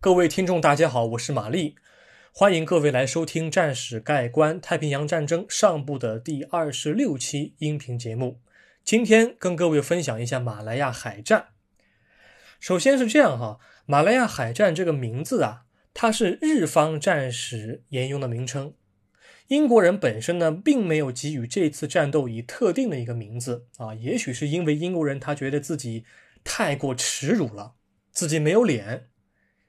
各位听众，大家好，我是玛丽，欢迎各位来收听《战史概观：太平洋战争上部》的第二十六期音频节目。今天跟各位分享一下马来亚海战。首先是这样哈，马来亚海战这个名字啊，它是日方战史沿用的名称。英国人本身呢，并没有给予这次战斗以特定的一个名字啊，也许是因为英国人他觉得自己太过耻辱了，自己没有脸。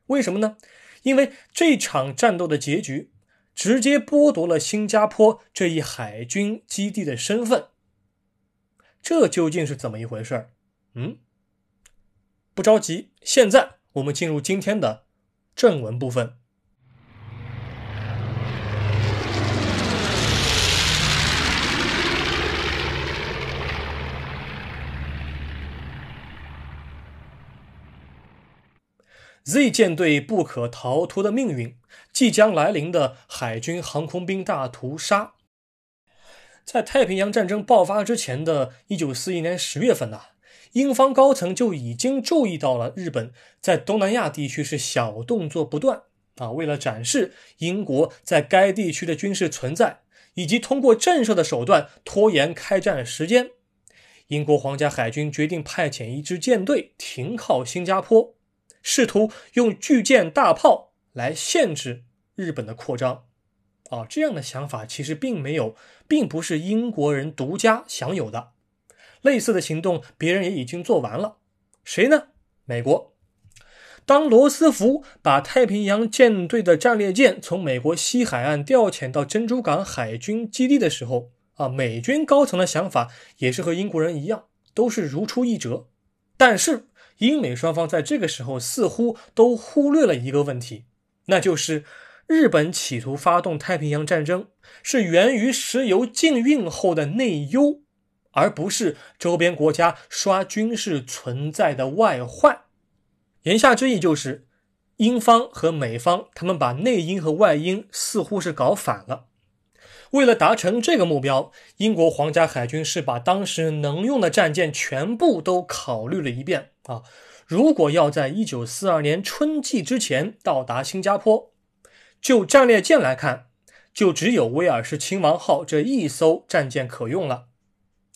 为什么呢？因为这场战斗的结局直接剥夺了新加坡这一海军基地的身份。这究竟是怎么一回事？嗯，不着急，现在我们进入今天的正文部分。Z 舰队不可逃脱的命运，即将来临的海军航空兵大屠杀。在太平洋战争爆发之前的一九四一年十月份呐，英方高层就已经注意到了日本在东南亚地区是小动作不断啊。为了展示英国在该地区的军事存在，以及通过震慑的手段拖延开战时间，英国皇家海军决定派遣一支舰队停靠新加坡。试图用巨舰大炮来限制日本的扩张，啊，这样的想法其实并没有，并不是英国人独家享有的。类似的行动，别人也已经做完了。谁呢？美国。当罗斯福把太平洋舰队的战列舰从美国西海岸调遣到珍珠港海军基地的时候，啊，美军高层的想法也是和英国人一样，都是如出一辙。但是。英美双方在这个时候似乎都忽略了一个问题，那就是日本企图发动太平洋战争是源于石油禁运后的内忧，而不是周边国家刷军事存在的外患。言下之意就是，英方和美方他们把内因和外因似乎是搞反了。为了达成这个目标，英国皇家海军是把当时能用的战舰全部都考虑了一遍啊。如果要在一九四二年春季之前到达新加坡，就战列舰来看，就只有威尔士亲王号这一艘战舰可用了。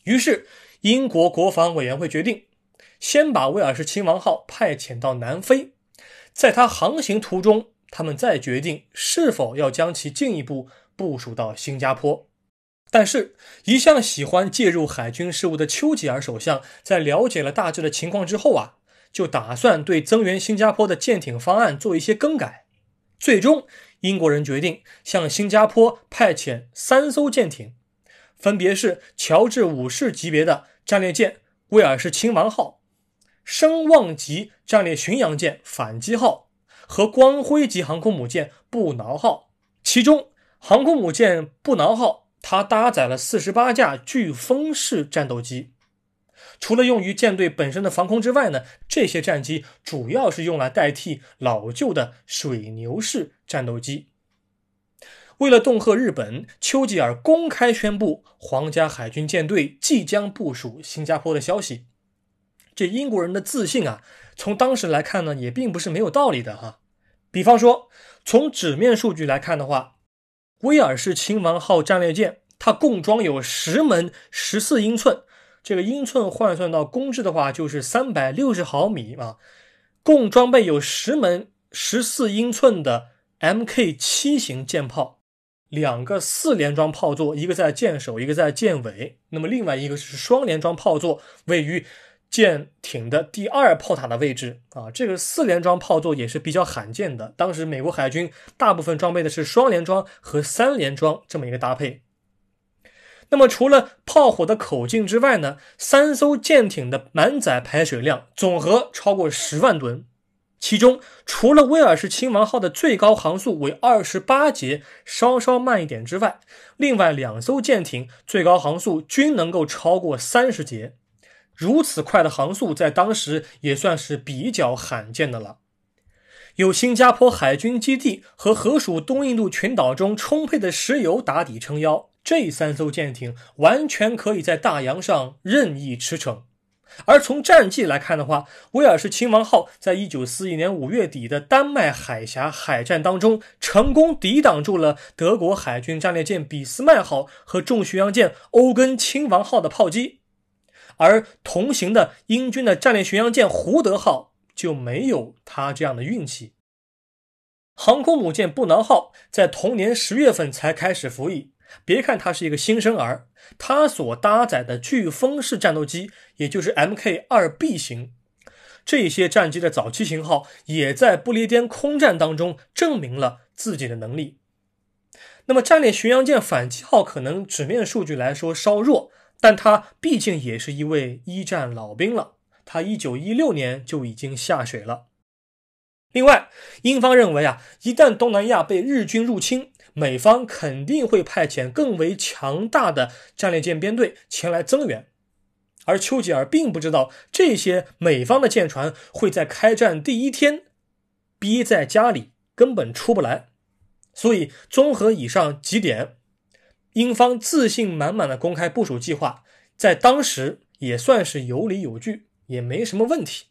于是，英国国防委员会决定，先把威尔士亲王号派遣到南非，在它航行途中，他们再决定是否要将其进一步。部署到新加坡，但是，一向喜欢介入海军事务的丘吉尔首相在了解了大致的情况之后啊，就打算对增援新加坡的舰艇方案做一些更改。最终，英国人决定向新加坡派遣三艘舰艇，分别是乔治五世级别的战列舰威尔士亲王号、声望级战列巡洋舰反击号和光辉级航空母舰布挠号，其中。航空母舰布挠号，它搭载了四十八架飓风式战斗机。除了用于舰队本身的防空之外呢，这些战机主要是用来代替老旧的水牛式战斗机。为了恫吓日本，丘吉尔公开宣布皇家海军舰队即将部署新加坡的消息。这英国人的自信啊，从当时来看呢，也并不是没有道理的哈。比方说，从纸面数据来看的话。威尔士亲王号战列舰，它共装有十门十四英寸，这个英寸换算到公制的话就是三百六十毫米啊。共装备有十门十四英寸的 Mk 七型舰炮，两个四连装炮座，一个在舰首，一个在舰尾。那么另外一个是双连装炮座，位于。舰艇的第二炮塔的位置啊，这个四连装炮座也是比较罕见的。当时美国海军大部分装备的是双连装和三连装这么一个搭配。那么除了炮火的口径之外呢，三艘舰艇的满载排水量总和超过十万吨，其中除了威尔士亲王号的最高航速为二十八节，稍稍慢一点之外，另外两艘舰艇最高航速均能够超过三十节。如此快的航速，在当时也算是比较罕见的了。有新加坡海军基地和河属东印度群岛中充沛的石油打底撑腰，这三艘舰艇完全可以在大洋上任意驰骋。而从战绩来看的话，威尔士亲王号在一九四一年五月底的丹麦海峡海战当中，成功抵挡住了德国海军战列舰俾斯麦号和重巡洋舰欧根亲王号的炮击，而同行的英军的战列巡洋舰胡德号就没有他这样的运气。航空母舰布囊号在同年十月份才开始服役。别看它是一个新生儿，它所搭载的飓风式战斗机，也就是 Mk 二 B 型，这些战机的早期型号，也在不列颠空战当中证明了自己的能力。那么战列巡洋舰反击号可能纸面数据来说稍弱，但他毕竟也是一位一战老兵了，他一九一六年就已经下水了。另外，英方认为啊，一旦东南亚被日军入侵，美方肯定会派遣更为强大的战列舰编队前来增援，而丘吉尔并不知道这些美方的舰船会在开战第一天憋在家里，根本出不来。所以，综合以上几点，英方自信满满的公开部署计划，在当时也算是有理有据，也没什么问题。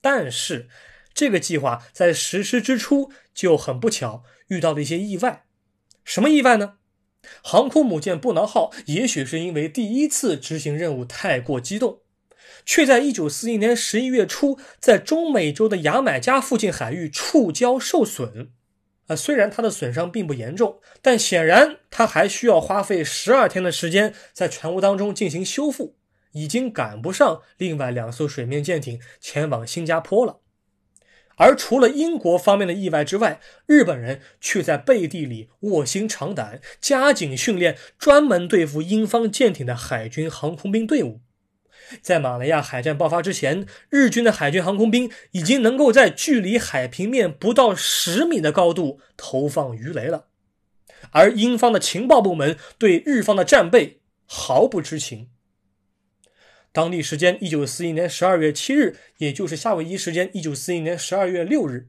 但是，这个计划在实施之初就很不巧遇到了一些意外。什么意外呢？航空母舰布囊号也许是因为第一次执行任务太过激动，却在1941年11月初在中美洲的牙买加附近海域触礁受损。啊，虽然它的损伤并不严重，但显然它还需要花费十二天的时间在船坞当中进行修复，已经赶不上另外两艘水面舰艇前往新加坡了。而除了英国方面的意外之外，日本人却在背地里卧薪尝胆，加紧训练专门对付英方舰艇的海军航空兵队伍。在马来亚海战爆发之前，日军的海军航空兵已经能够在距离海平面不到十米的高度投放鱼雷了，而英方的情报部门对日方的战备毫不知情。当地时间一九四一年十二月七日，也就是夏威夷时间一九四一年十二月六日，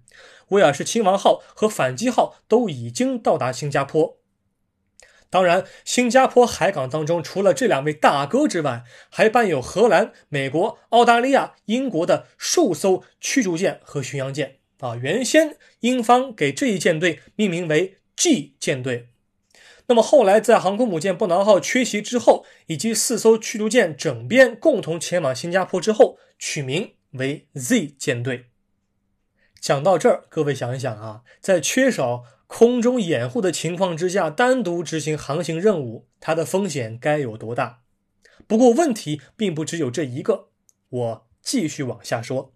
威尔士亲王号和反击号都已经到达新加坡。当然，新加坡海港当中除了这两位大哥之外，还伴有荷兰、美国、澳大利亚、英国的数艘驱逐舰和巡洋舰。啊，原先英方给这一舰队命名为 G 舰队。那么后来，在航空母舰布囊号缺席之后，以及四艘驱逐舰整编共同前往新加坡之后，取名为 Z 舰队。讲到这儿，各位想一想啊，在缺少空中掩护的情况之下，单独执行航行任务，它的风险该有多大？不过问题并不只有这一个，我继续往下说。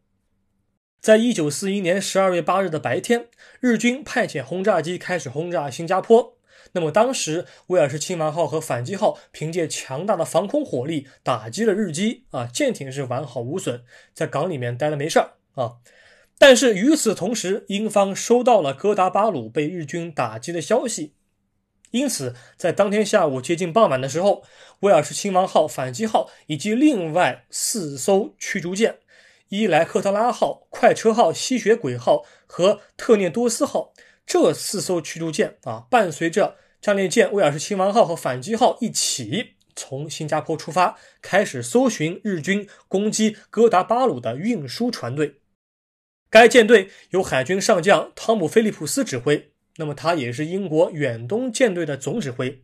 在一九四一年十二月八日的白天，日军派遣轰炸机开始轰炸新加坡。那么当时，威尔士亲王号和反击号凭借强大的防空火力打击了日机啊，舰艇是完好无损，在港里面待了没事儿啊。但是与此同时，英方收到了哥达巴鲁被日军打击的消息，因此在当天下午接近傍晚的时候，威尔士亲王号、反击号以及另外四艘驱逐舰——伊莱克特拉号、快车号、吸血鬼号和特涅多斯号。这四艘驱逐舰啊，伴随着战列舰威尔士亲王号和反击号一起从新加坡出发，开始搜寻日军攻击哥达巴鲁的运输船队。该舰队由海军上将汤姆·菲利普斯指挥，那么他也是英国远东舰队的总指挥。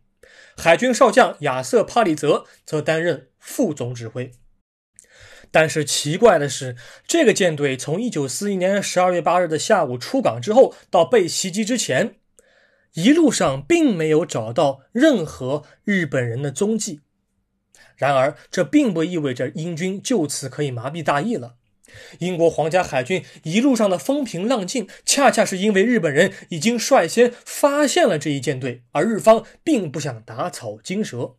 海军少将亚瑟·帕里泽则担任副总指挥。但是奇怪的是，这个舰队从一九四一年十二月八日的下午出港之后，到被袭击之前，一路上并没有找到任何日本人的踪迹。然而，这并不意味着英军就此可以麻痹大意了。英国皇家海军一路上的风平浪静，恰恰是因为日本人已经率先发现了这一舰队，而日方并不想打草惊蛇。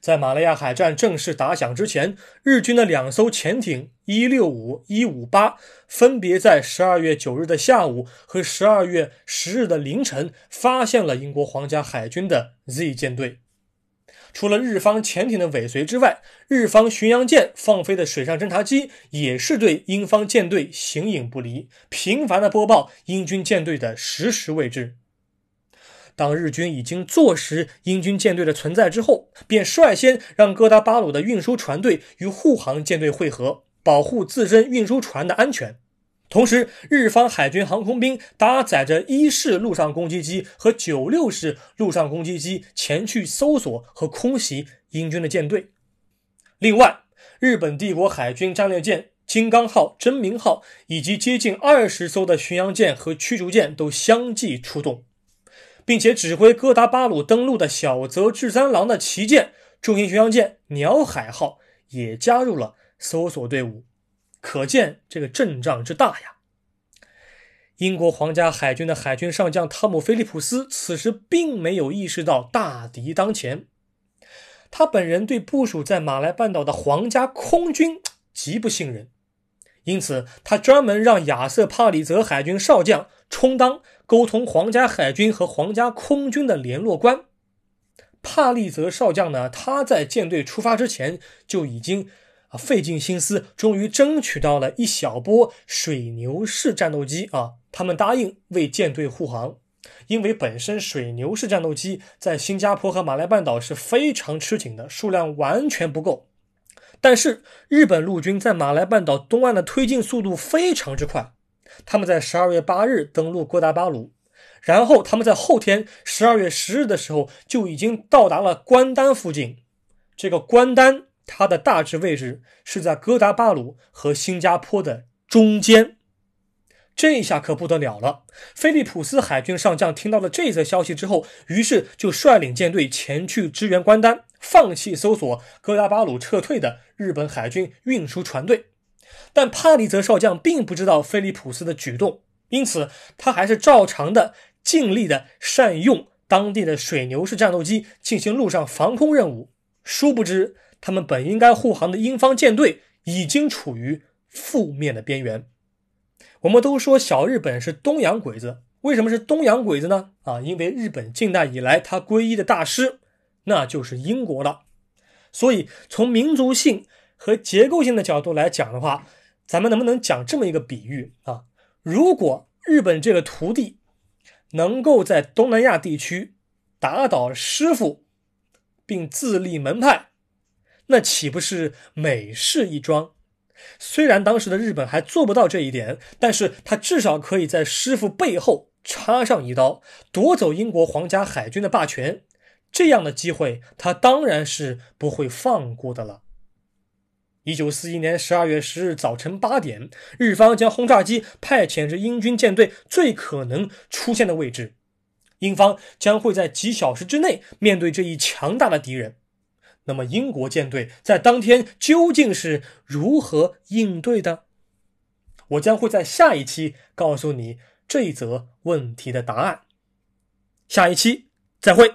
在马来亚海战正式打响之前，日军的两艘潜艇“一六五”“一五八”分别在十二月九日的下午和十二月十日的凌晨发现了英国皇家海军的 Z 舰队。除了日方潜艇的尾随之外，日方巡洋舰放飞的水上侦察机也是对英方舰队形影不离，频繁地播报英军舰队的实时位置。当日军已经坐实英军舰队的存在之后，便率先让哥达巴鲁的运输船队与护航舰队会合，保护自身运输船的安全。同时，日方海军航空兵搭载着一式陆上攻击机和九六式陆上攻击机前去搜索和空袭英军的舰队。另外，日本帝国海军战列舰。金刚号、真名号以及接近二十艘的巡洋舰和驱逐舰都相继出动，并且指挥哥达巴鲁登陆的小泽治三郎的旗舰重型巡洋舰鸟海号也加入了搜索队伍，可见这个阵仗之大呀！英国皇家海军的海军上将汤姆·菲利普斯此时并没有意识到大敌当前，他本人对部署在马来半岛的皇家空军极不信任。因此，他专门让亚瑟·帕里泽海军少将充当沟通皇家海军和皇家空军的联络官。帕利泽少将呢，他在舰队出发之前就已经啊费尽心思，终于争取到了一小波水牛式战斗机啊，他们答应为舰队护航。因为本身水牛式战斗机在新加坡和马来半岛是非常吃紧的，数量完全不够。但是日本陆军在马来半岛东岸的推进速度非常之快，他们在十二月八日登陆哥达巴鲁，然后他们在后天十二月十日的时候就已经到达了关丹附近。这个关丹它的大致位置是在哥达巴鲁和新加坡的中间。这下可不得了了！菲利普斯海军上将听到了这则消息之后，于是就率领舰队前去支援关丹，放弃搜索哥达巴鲁撤退的日本海军运输船队。但帕里泽少将并不知道菲利普斯的举动，因此他还是照常的尽力的善用当地的水牛式战斗机进行陆上防空任务。殊不知，他们本应该护航的英方舰队已经处于覆灭的边缘。我们都说小日本是东洋鬼子，为什么是东洋鬼子呢？啊，因为日本近代以来他皈依的大师，那就是英国了。所以从民族性和结构性的角度来讲的话，咱们能不能讲这么一个比喻啊？如果日本这个徒弟能够在东南亚地区打倒师傅，并自立门派，那岂不是美事一桩？虽然当时的日本还做不到这一点，但是他至少可以在师傅背后插上一刀，夺走英国皇家海军的霸权。这样的机会，他当然是不会放过的了。一九四一年十二月十日早晨八点，日方将轰炸机派遣至英军舰队最可能出现的位置，英方将会在几小时之内面对这一强大的敌人。那么，英国舰队在当天究竟是如何应对的？我将会在下一期告诉你这一则问题的答案。下一期再会。